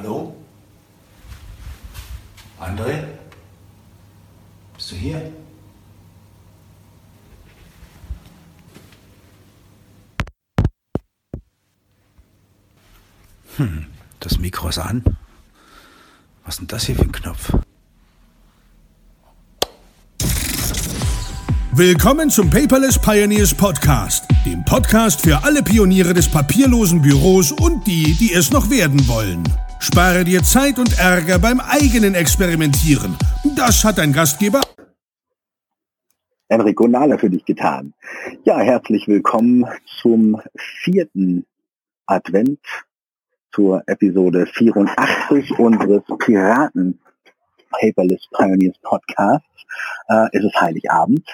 Hallo? André? Bist du hier? Hm, das Mikro ist an. Was ist denn das hier für ein Knopf? Willkommen zum Paperless Pioneers Podcast, dem Podcast für alle Pioniere des papierlosen Büros und die, die es noch werden wollen. Spare dir Zeit und Ärger beim eigenen Experimentieren. Das hat dein Gastgeber Enrico Nahler für dich getan. Ja, herzlich willkommen zum vierten Advent, zur Episode 84 unseres Piraten Paperless Pioneers Podcasts. Äh, es ist Heiligabend.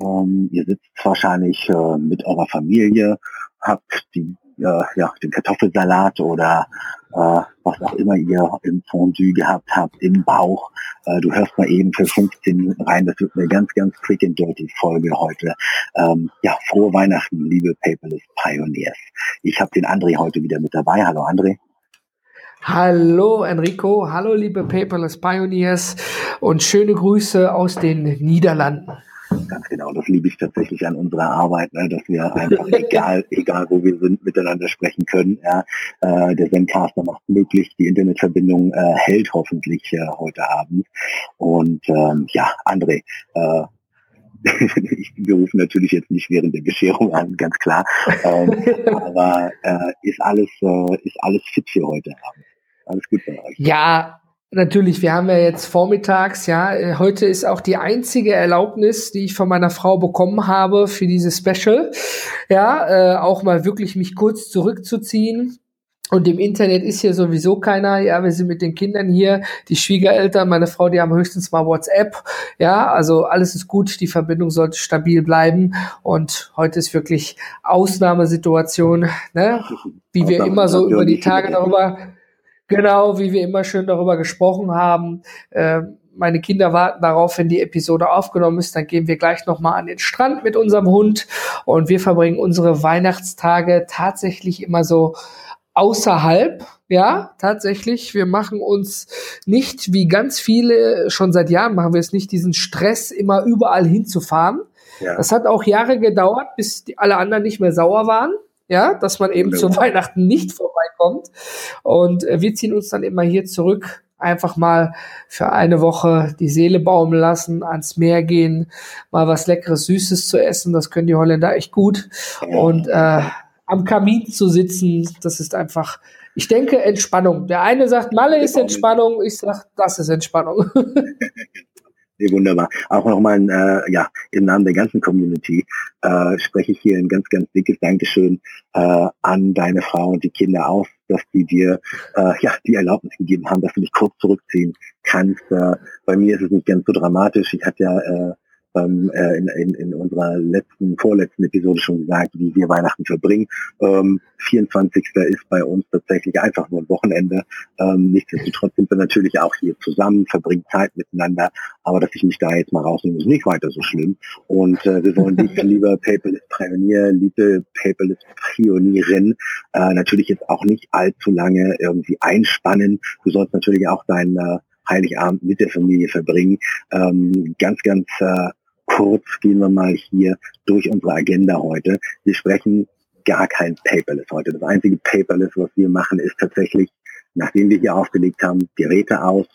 Ähm, ihr sitzt wahrscheinlich äh, mit eurer Familie, habt die, äh, ja, den Kartoffelsalat oder äh, was auch immer ihr im Fondue gehabt habt, im Bauch. Äh, du hörst mal eben für 15 Minuten rein. Das wird eine ganz, ganz quick and dirty Folge heute. Ähm, ja, frohe Weihnachten, liebe Paperless Pioneers. Ich habe den André heute wieder mit dabei. Hallo André. Hallo Enrico, hallo liebe Paperless Pioneers und schöne Grüße aus den Niederlanden. Ganz genau, das liebe ich tatsächlich an unserer Arbeit, ne, dass wir einfach egal, egal wo wir sind, miteinander sprechen können. Ja. Äh, der Zencaster macht möglich, die Internetverbindung äh, hält hoffentlich äh, heute Abend. Und ähm, ja, André, äh, wir rufen natürlich jetzt nicht während der Bescherung an, ganz klar. Ähm, aber äh, ist alles äh, ist alles fit für heute Abend. Alles gut bei euch. Ja, Natürlich, wir haben ja jetzt vormittags, ja, äh, heute ist auch die einzige Erlaubnis, die ich von meiner Frau bekommen habe für dieses Special, ja, äh, auch mal wirklich mich kurz zurückzuziehen. Und im Internet ist hier sowieso keiner. Ja, wir sind mit den Kindern hier. Die Schwiegereltern, meine Frau, die haben höchstens mal WhatsApp. Ja, also alles ist gut. Die Verbindung sollte stabil bleiben. Und heute ist wirklich Ausnahmesituation, ne? Wie wir immer so über die Tage darüber Genau, wie wir immer schön darüber gesprochen haben. Äh, meine Kinder warten darauf, wenn die Episode aufgenommen ist, dann gehen wir gleich nochmal an den Strand mit unserem Hund und wir verbringen unsere Weihnachtstage tatsächlich immer so außerhalb, ja, tatsächlich. Wir machen uns nicht, wie ganz viele, schon seit Jahren machen wir es nicht, diesen Stress, immer überall hinzufahren. Ja. Das hat auch Jahre gedauert, bis die, alle anderen nicht mehr sauer waren ja, dass man eben zu Weihnachten nicht vorbeikommt. Und äh, wir ziehen uns dann immer hier zurück, einfach mal für eine Woche die Seele baumeln lassen, ans Meer gehen, mal was Leckeres, Süßes zu essen. Das können die Holländer echt gut. Und äh, am Kamin zu sitzen, das ist einfach, ich denke, Entspannung. Der eine sagt, Malle ist Entspannung, ich sag, das ist Entspannung. Nee, wunderbar. Auch nochmal äh, ja, im Namen der ganzen Community äh, spreche ich hier ein ganz, ganz dickes Dankeschön äh, an deine Frau und die Kinder aus, dass die dir äh, ja die Erlaubnis gegeben haben, dass du dich kurz zurückziehen kannst. Äh, bei mir ist es nicht ganz so dramatisch. Ich hatte ja äh, ähm, äh, in, in, in unserer letzten, vorletzten Episode schon gesagt, wie wir Weihnachten verbringen. Ähm, 24. ist bei uns tatsächlich einfach nur ein Wochenende. Ähm, nichtsdestotrotz sind wir natürlich auch hier zusammen, verbringen Zeit miteinander, aber dass ich mich da jetzt mal rausnehme, ist nicht weiter so schlimm. Und äh, wir wollen dich, lieber Paperless Pionier, liebe Paperless Pionierin, äh, natürlich jetzt auch nicht allzu lange irgendwie einspannen. Du sollst natürlich auch dein äh, Heiligabend mit der Familie verbringen. Ähm, ganz, ganz äh, kurz gehen wir mal hier durch unsere Agenda heute. Wir sprechen gar kein Paperless heute. Das einzige Paperless, was wir machen, ist tatsächlich, nachdem wir hier aufgelegt haben, Geräte aus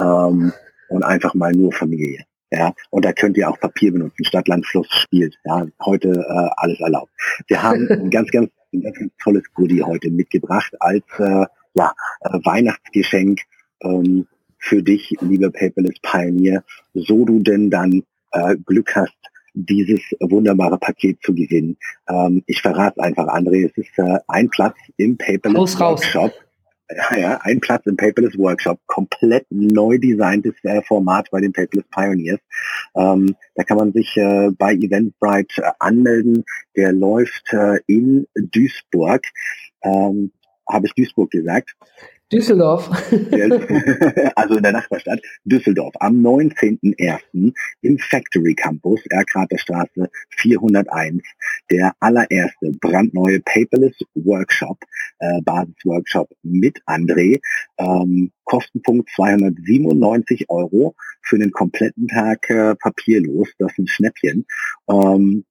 ähm, und einfach mal nur Familie. Ja, und da könnt ihr auch Papier benutzen. Stadt, Land, Fluss spielt. Ja, heute äh, alles erlaubt. Wir haben ein ganz, ganz, ein ganz, ganz tolles Goodie heute mitgebracht als äh, ja, äh, Weihnachtsgeschenk ähm, für dich, lieber Paperless Pioneer, so du denn dann äh, Glück hast, dieses wunderbare Paket zu gewinnen. Ähm, ich verrate einfach, André, es ist äh, ein Platz im Paperless Workshop. Ja, ja, ein Platz im Paperless Workshop, komplett neu designtes äh, Format bei den Paperless Pioneers. Ähm, da kann man sich äh, bei Eventbrite äh, anmelden. Der läuft äh, in Duisburg. Ähm, Habe ich Duisburg gesagt? Düsseldorf. also in der Nachbarstadt Düsseldorf am 19.01. im Factory Campus, Erkrater Straße 401. der allererste brandneue Paperless Workshop, äh, Basisworkshop mit André. Ähm, Kostenpunkt 297 Euro für den kompletten Tag äh, papierlos. Das ist ein Schnäppchen. Ähm,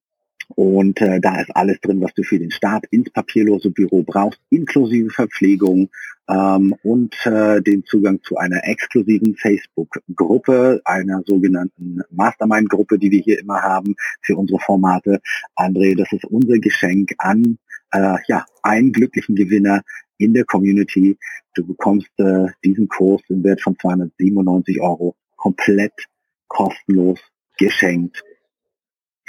und äh, da ist alles drin, was du für den Start ins papierlose Büro brauchst, inklusive Verpflegung ähm, und äh, den Zugang zu einer exklusiven Facebook-Gruppe, einer sogenannten Mastermind-Gruppe, die wir hier immer haben für unsere Formate. André, das ist unser Geschenk an äh, ja, einen glücklichen Gewinner in der Community. Du bekommst äh, diesen Kurs im Wert von 297 Euro komplett kostenlos geschenkt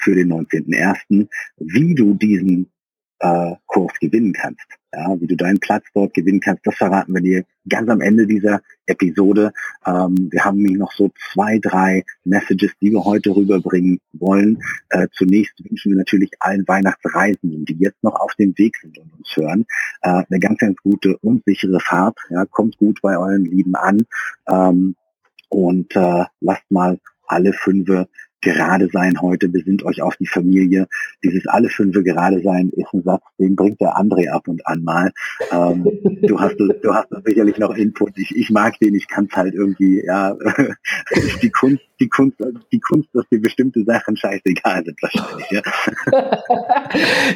für den 19.01., wie du diesen äh, Kurs gewinnen kannst. Ja, wie du deinen Platz dort gewinnen kannst, das verraten wir dir ganz am Ende dieser Episode. Ähm, wir haben noch so zwei, drei Messages, die wir heute rüberbringen wollen. Äh, zunächst wünschen wir natürlich allen Weihnachtsreisenden, die jetzt noch auf dem Weg sind und uns hören, äh, eine ganz, ganz gute und sichere Fahrt. Ja, kommt gut bei euren Lieben an ähm, und äh, lasst mal alle fünf gerade sein heute, besinnt euch auf die Familie. Dieses alle fünfe gerade sein ist ein Satz, den bringt der André ab und an mal. Ähm, du hast du hast sicherlich noch Input. Ich, ich mag den, ich kann es halt irgendwie, ja, die Kunst, die Kunst, die Kunst, dass dir bestimmte Sachen scheißegal sind wahrscheinlich, ja.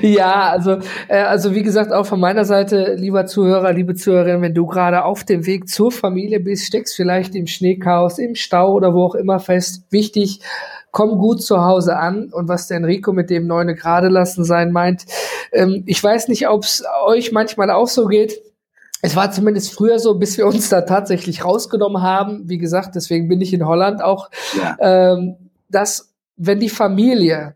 ja, also, äh, also wie gesagt, auch von meiner Seite, lieber Zuhörer, liebe Zuhörerin, wenn du gerade auf dem Weg zur Familie bist, steckst vielleicht im Schneechaos, im Stau oder wo auch immer fest. Wichtig, komm gut zu Hause an und was der Enrico mit dem Neune gerade lassen sein meint. Ähm, ich weiß nicht, ob es euch manchmal auch so geht. Es war zumindest früher so, bis wir uns da tatsächlich rausgenommen haben. Wie gesagt, deswegen bin ich in Holland auch, ja. ähm, dass wenn die Familie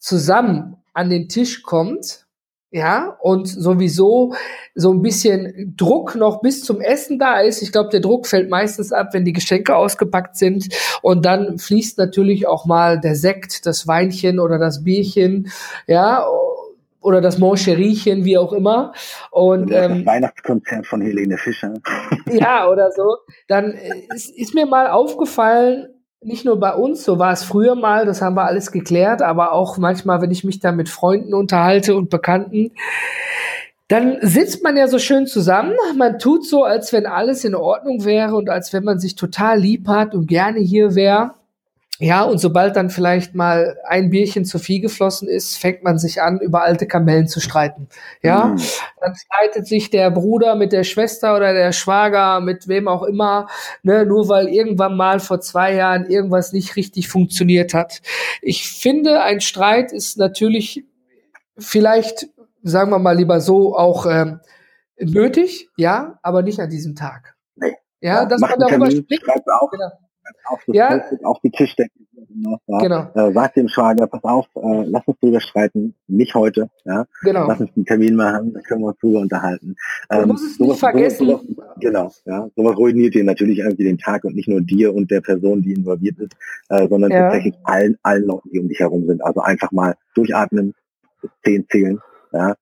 zusammen an den Tisch kommt, ja, und sowieso so ein bisschen Druck noch bis zum Essen da ist. Ich glaube, der Druck fällt meistens ab, wenn die Geschenke ausgepackt sind. Und dann fließt natürlich auch mal der Sekt, das Weinchen oder das Bierchen, ja, oder das Moncheriechen, wie auch immer. Und ähm, Weihnachtskonzert von Helene Fischer. Ja, oder so. Dann ist, ist mir mal aufgefallen, nicht nur bei uns, so war es früher mal, das haben wir alles geklärt, aber auch manchmal, wenn ich mich da mit Freunden unterhalte und Bekannten, dann sitzt man ja so schön zusammen, man tut so, als wenn alles in Ordnung wäre und als wenn man sich total lieb hat und gerne hier wäre. Ja, und sobald dann vielleicht mal ein Bierchen zu viel geflossen ist, fängt man sich an, über alte Kamellen zu streiten. Ja, mhm. dann streitet sich der Bruder mit der Schwester oder der Schwager mit wem auch immer, ne, nur weil irgendwann mal vor zwei Jahren irgendwas nicht richtig funktioniert hat. Ich finde, ein Streit ist natürlich vielleicht, sagen wir mal lieber so, auch ähm, nötig, ja, aber nicht an diesem Tag. Nee. Ja, dass man darüber spricht. Genau auf, das ja. auf die Tischdecke genau. Äh, sag dem Schwager, pass auf, äh, lass uns drüber streiten, nicht heute. Ja? Genau. Lass uns einen Termin machen, dann können wir uns drüber unterhalten. Ähm, du musst es sowas, nicht vergessen. Sowas, genau, ja. Sowas ruiniert dir natürlich irgendwie den Tag und nicht nur dir und der Person, die involviert ist, äh, sondern ja. tatsächlich allen, allen Leuten, die um dich herum sind. Also einfach mal durchatmen, zehn zählen, ja.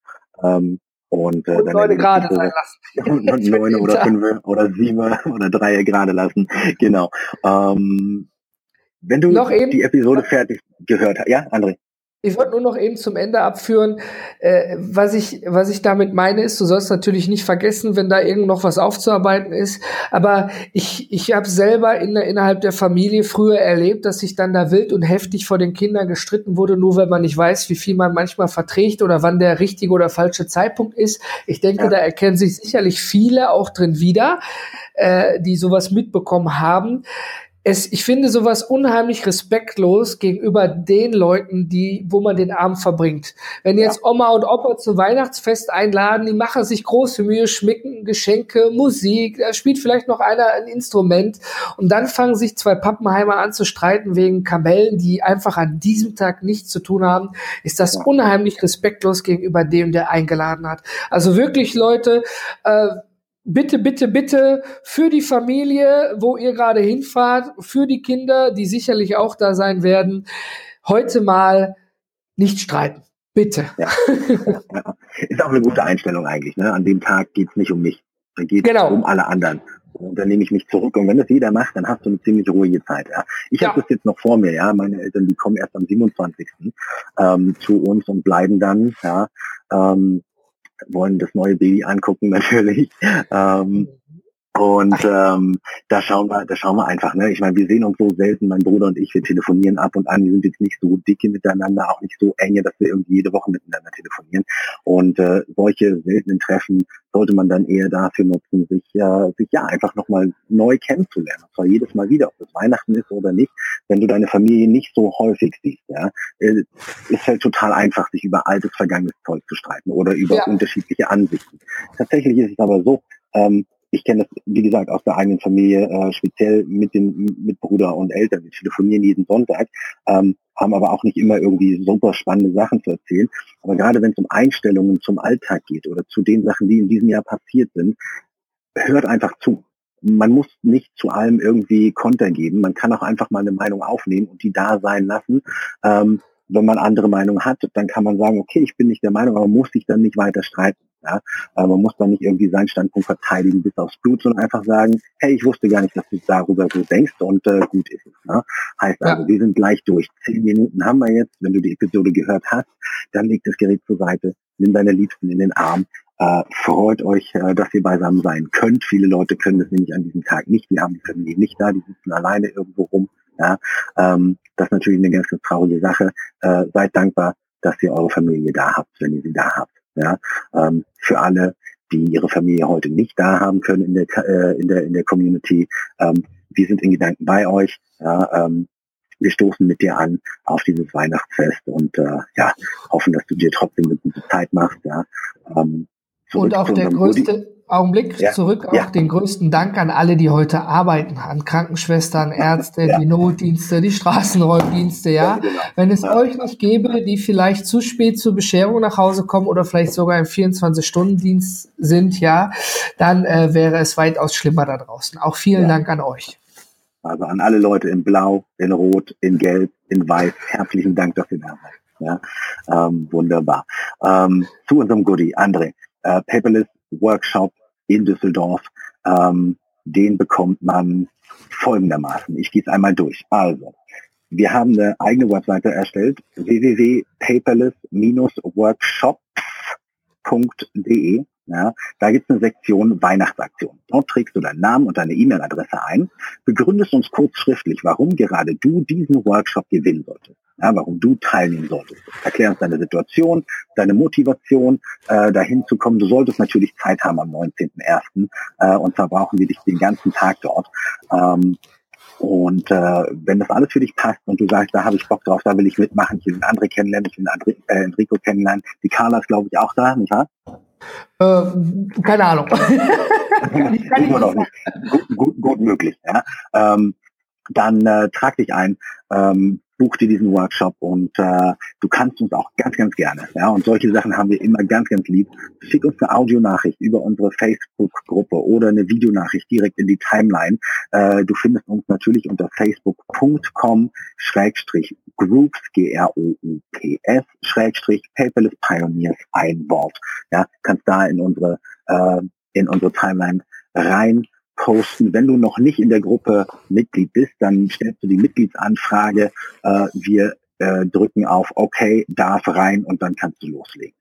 Ähm, und, äh, und dann Leute gerade sein lassen. Und neun oder fünf oder sieben oder drei gerade lassen. Genau. Ähm, wenn du Noch die Episode fertig gehört hast, ja, André? Ich wollte nur noch eben zum Ende abführen, äh, was ich was ich damit meine ist, du sollst natürlich nicht vergessen, wenn da irgend noch was aufzuarbeiten ist, aber ich ich habe selber in, innerhalb der Familie früher erlebt, dass sich dann da wild und heftig vor den Kindern gestritten wurde, nur weil man nicht weiß, wie viel man manchmal verträgt oder wann der richtige oder falsche Zeitpunkt ist. Ich denke, ja. da erkennen sich sicherlich viele auch drin wieder, äh, die sowas mitbekommen haben es, ich finde sowas unheimlich respektlos gegenüber den Leuten, die, wo man den Abend verbringt. Wenn jetzt Oma und Opa zum Weihnachtsfest einladen, die machen sich große Mühe, schmicken Geschenke, Musik, da spielt vielleicht noch einer ein Instrument und dann fangen sich zwei Pappenheimer an zu streiten wegen Kamellen, die einfach an diesem Tag nichts zu tun haben, ist das unheimlich respektlos gegenüber dem, der eingeladen hat. Also wirklich Leute, äh, bitte, bitte, bitte für die Familie, wo ihr gerade hinfahrt, für die Kinder, die sicherlich auch da sein werden, heute mal nicht streiten. Bitte. Ja, ja. Ist auch eine gute Einstellung eigentlich. Ne? An dem Tag geht's nicht um mich. Da geht es genau. um alle anderen. Und dann nehme ich mich zurück. Und wenn das jeder macht, dann hast du eine ziemlich ruhige Zeit. Ja. Ich habe das jetzt noch vor mir. Ja, meine Eltern, die kommen erst am 27. Ähm, zu uns und bleiben dann. Ja, ähm, wollen das neue Baby angucken natürlich. Ähm, und ähm, da schauen wir, da schauen wir einfach. Ne? Ich meine, wir sehen uns so selten, mein Bruder und ich, wir telefonieren ab und an. Wir sind jetzt nicht so dicke miteinander, auch nicht so enge, dass wir irgendwie jede Woche miteinander telefonieren. Und äh, solche seltenen Treffen sollte man dann eher dafür nutzen, sich, äh, sich ja einfach nochmal neu kennenzulernen. Und zwar jedes Mal wieder, ob es Weihnachten ist oder nicht. Wenn du deine Familie nicht so häufig siehst, ja, äh, ist halt total einfach, sich über altes, vergangenes Zeug zu streiten oder über ja. unterschiedliche Ansichten. Tatsächlich ist es aber so, ähm, ich kenne das, wie gesagt, aus der eigenen Familie, äh, speziell mit den mit Bruder und Eltern. Wir telefonieren jeden Sonntag, ähm, haben aber auch nicht immer irgendwie super spannende Sachen zu erzählen. Aber gerade wenn es um Einstellungen zum Alltag geht oder zu den Sachen, die in diesem Jahr passiert sind, hört einfach zu. Man muss nicht zu allem irgendwie Konter geben. Man kann auch einfach mal eine Meinung aufnehmen und die da sein lassen. Ähm, wenn man andere Meinungen hat, dann kann man sagen, okay, ich bin nicht der Meinung, aber muss sich dann nicht weiter streiten. Ja? Äh, man muss dann nicht irgendwie seinen Standpunkt verteidigen bis aufs Blut, sondern einfach sagen, hey, ich wusste gar nicht, dass du darüber so denkst und äh, gut ist es. Ne? Heißt also, ja. wir sind gleich durch. Zehn Minuten haben wir jetzt. Wenn du die Episode gehört hast, dann leg das Gerät zur Seite, nimm deine Liebsten in den Arm, äh, freut euch, äh, dass ihr beisammen sein könnt. Viele Leute können das nämlich an diesem Tag nicht. Die haben die Familie nicht da, die sitzen alleine irgendwo rum. Ja, ähm, das ist natürlich eine ganz, ganz traurige Sache. Äh, seid dankbar, dass ihr eure Familie da habt, wenn ihr sie da habt. Ja, ähm, für alle, die ihre Familie heute nicht da haben können in der äh, in der in der Community, ähm, wir sind in Gedanken bei euch. Ja, ähm, wir stoßen mit dir an auf dieses Weihnachtsfest und äh, ja hoffen, dass du dir trotzdem eine gute Zeit machst. Ja, ähm, und auch der größte. Augenblick ja. zurück, auch ja. den größten Dank an alle, die heute arbeiten, an Krankenschwestern, Ärzte, ja. die Notdienste, die Straßenräumdienste, ja. Genau. Wenn es euch nicht gäbe, die vielleicht zu spät zur Bescherung nach Hause kommen oder vielleicht sogar im 24-Stunden-Dienst sind, ja, dann äh, wäre es weitaus schlimmer da draußen. Auch vielen Dank an euch. Also an alle Leute in Blau, in Rot, in Gelb, in Weiß, herzlichen Dank, dass ihr da seid. Ja, ähm, wunderbar. Ähm, zu unserem Goodie, André äh, Paperless Workshop in Düsseldorf. Ähm, den bekommt man folgendermaßen. Ich gehe es einmal durch. Also, wir haben eine eigene Webseite erstellt, www.paperless-workshops.de. Ja, da gibt es eine Sektion Weihnachtsaktion. Dort trägst du deinen Namen und deine E-Mail-Adresse ein, begründest uns kurz schriftlich, warum gerade du diesen Workshop gewinnen solltest ja, warum du teilnehmen solltest. Erklär uns deine Situation, deine Motivation, äh, dahin zu kommen. Du solltest natürlich Zeit haben am 19.01. Äh, und zwar brauchen wir dich den ganzen Tag dort. Ähm, und äh, wenn das alles für dich passt und du sagst, da habe ich Bock drauf, da will ich mitmachen, ich will andere kennenlernen, ich will Andri äh, Enrico kennenlernen. Die Carla ist, glaube ich, auch da, nicht wahr? Äh, keine Ahnung. kann ich, kann ich nicht. Gut, gut, gut möglich. Ja? Ähm, dann äh, trag dich ein. Ähm, buch dir diesen Workshop und äh, du kannst uns auch ganz, ganz gerne. Ja, und solche Sachen haben wir immer ganz, ganz lieb. Schick uns eine Audionachricht über unsere Facebook-Gruppe oder eine Videonachricht direkt in die Timeline. Äh, du findest uns natürlich unter facebook.com Schrägstrich Groups, G-R-O-U-P-S, Schrägstrich Paperless Pioneers, ein Wort. Ja, kannst da in unsere, äh, in unsere Timeline rein posten. Wenn du noch nicht in der Gruppe Mitglied bist, dann stellst du die Mitgliedsanfrage. Äh, wir äh, drücken auf OK, darf rein und dann kannst du loslegen.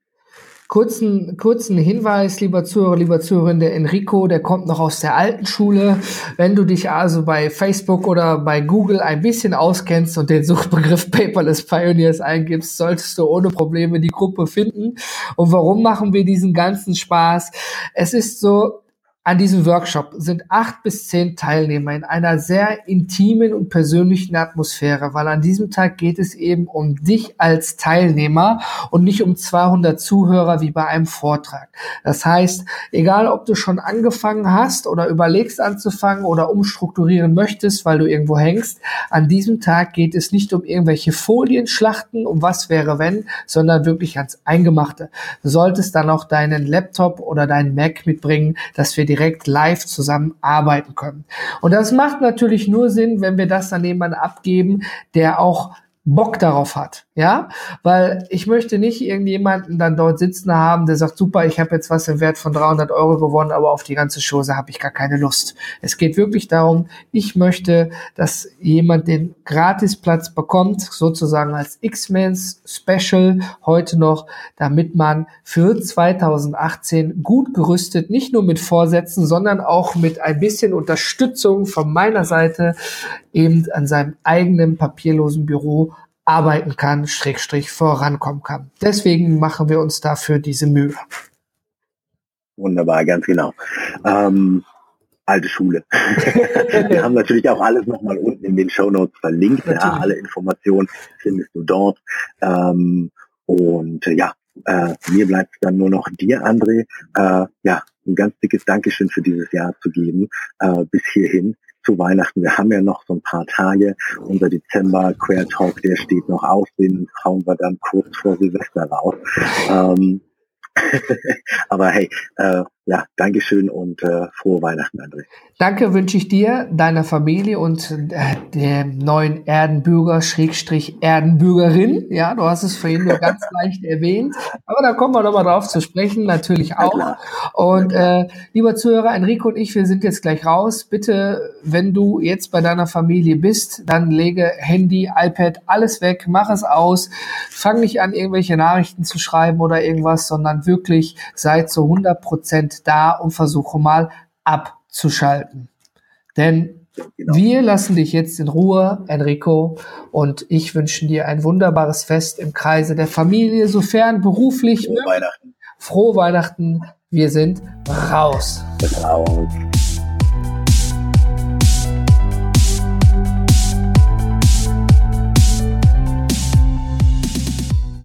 Kurzen, kurzen Hinweis, lieber Zuhörer, lieber Zuhörerin, der Enrico, der kommt noch aus der alten Schule. Wenn du dich also bei Facebook oder bei Google ein bisschen auskennst und den Suchbegriff Paperless Pioneers eingibst, solltest du ohne Probleme die Gruppe finden. Und warum machen wir diesen ganzen Spaß? Es ist so, an diesem Workshop sind acht bis zehn Teilnehmer in einer sehr intimen und persönlichen Atmosphäre, weil an diesem Tag geht es eben um dich als Teilnehmer und nicht um 200 Zuhörer wie bei einem Vortrag. Das heißt, egal ob du schon angefangen hast oder überlegst anzufangen oder umstrukturieren möchtest, weil du irgendwo hängst, an diesem Tag geht es nicht um irgendwelche Folienschlachten, um was wäre wenn, sondern wirklich ans Eingemachte. Du solltest dann auch deinen Laptop oder deinen Mac mitbringen, dass wir dir direkt live zusammenarbeiten können. Und das macht natürlich nur Sinn, wenn wir das dann jemanden abgeben, der auch Bock darauf hat, ja, weil ich möchte nicht irgendjemanden dann dort sitzen haben, der sagt, super, ich habe jetzt was im Wert von 300 Euro gewonnen, aber auf die ganze Chose habe ich gar keine Lust. Es geht wirklich darum, ich möchte, dass jemand den Gratisplatz bekommt, sozusagen als X-Men's Special heute noch, damit man für 2018 gut gerüstet, nicht nur mit Vorsätzen, sondern auch mit ein bisschen Unterstützung von meiner Seite eben an seinem eigenen papierlosen Büro arbeiten kann, Schrägstrich vorankommen kann. Deswegen machen wir uns dafür diese Mühe. Wunderbar, ganz genau. Ähm, alte Schule. wir haben natürlich auch alles nochmal unten in den Show Notes verlinkt. Ja, alle Informationen findest du dort. Ähm, und äh, ja, äh, mir bleibt dann nur noch dir, André, äh, ja, ein ganz dickes Dankeschön für dieses Jahr zu geben, äh, bis hierhin zu Weihnachten. Wir haben ja noch so ein paar Tage. Unser Dezember Queer Talk, der steht noch aus. Den hauen wir dann kurz vor Silvester raus. Ähm, aber hey, äh, ja, Dankeschön und äh, frohe Weihnachten, André. Danke wünsche ich dir, deiner Familie und äh, dem neuen Erdenbürger, Schrägstrich Erdenbürgerin. Ja, du hast es vorhin nur ganz leicht erwähnt. Aber da kommen wir nochmal drauf zu sprechen, natürlich auch. Und äh, lieber Zuhörer, Enrico und ich, wir sind jetzt gleich raus. Bitte, wenn du jetzt bei deiner Familie bist, dann lege Handy, iPad, alles weg, mach es aus. Fang nicht an, irgendwelche Nachrichten zu schreiben oder irgendwas, sondern wirklich sei zu 100 Prozent da und versuche mal abzuschalten. Denn genau. wir lassen dich jetzt in Ruhe, Enrico, und ich wünsche dir ein wunderbares Fest im Kreise der Familie, sofern beruflich. Frohe Weihnachten. Frohe Weihnachten. Wir sind raus. Raus.